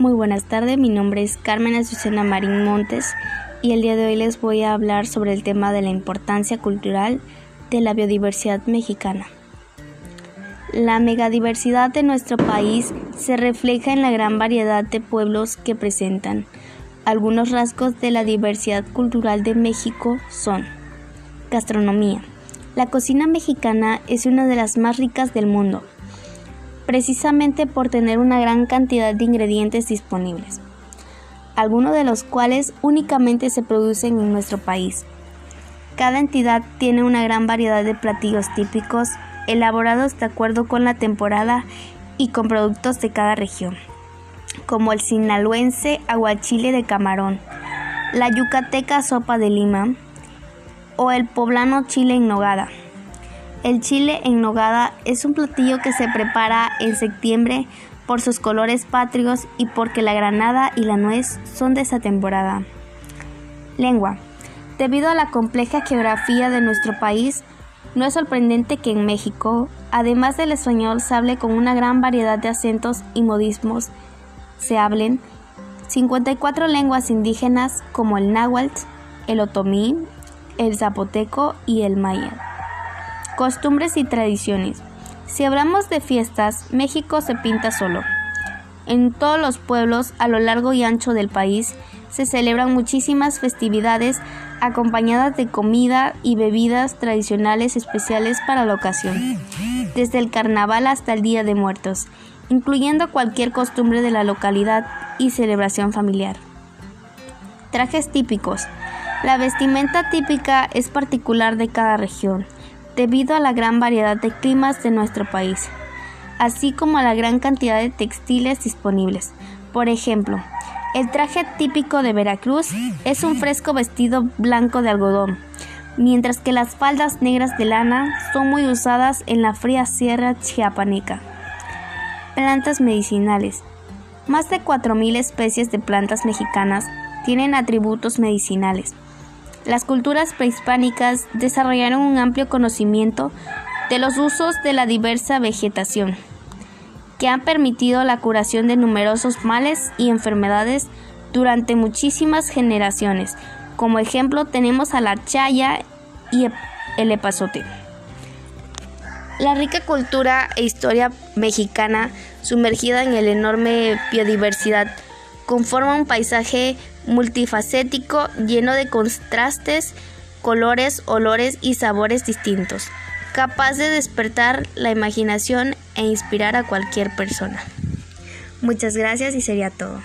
Muy buenas tardes, mi nombre es Carmen Azucena Marín Montes y el día de hoy les voy a hablar sobre el tema de la importancia cultural de la biodiversidad mexicana. La megadiversidad de nuestro país se refleja en la gran variedad de pueblos que presentan. Algunos rasgos de la diversidad cultural de México son gastronomía. La cocina mexicana es una de las más ricas del mundo precisamente por tener una gran cantidad de ingredientes disponibles, algunos de los cuales únicamente se producen en nuestro país. Cada entidad tiene una gran variedad de platillos típicos elaborados de acuerdo con la temporada y con productos de cada región, como el sinaloense aguachile de camarón, la yucateca sopa de lima o el poblano chile en nogada. El chile en nogada es un platillo que se prepara en septiembre por sus colores patrios y porque la granada y la nuez son de esa temporada. Lengua. Debido a la compleja geografía de nuestro país, no es sorprendente que en México, además del español, se hable con una gran variedad de acentos y modismos. Se hablen 54 lenguas indígenas como el náhuatl, el otomí, el zapoteco y el maya. Costumbres y tradiciones. Si hablamos de fiestas, México se pinta solo. En todos los pueblos a lo largo y ancho del país se celebran muchísimas festividades acompañadas de comida y bebidas tradicionales especiales para la ocasión, desde el carnaval hasta el Día de Muertos, incluyendo cualquier costumbre de la localidad y celebración familiar. Trajes típicos. La vestimenta típica es particular de cada región debido a la gran variedad de climas de nuestro país, así como a la gran cantidad de textiles disponibles. Por ejemplo, el traje típico de Veracruz es un fresco vestido blanco de algodón, mientras que las faldas negras de lana son muy usadas en la fría sierra chiapaneca. Plantas medicinales. Más de 4.000 especies de plantas mexicanas tienen atributos medicinales. Las culturas prehispánicas desarrollaron un amplio conocimiento de los usos de la diversa vegetación, que han permitido la curación de numerosos males y enfermedades durante muchísimas generaciones. Como ejemplo tenemos a la chaya y el epazote. La rica cultura e historia mexicana sumergida en la enorme biodiversidad conforma un paisaje multifacético lleno de contrastes, colores, olores y sabores distintos, capaz de despertar la imaginación e inspirar a cualquier persona. Muchas gracias y sería todo.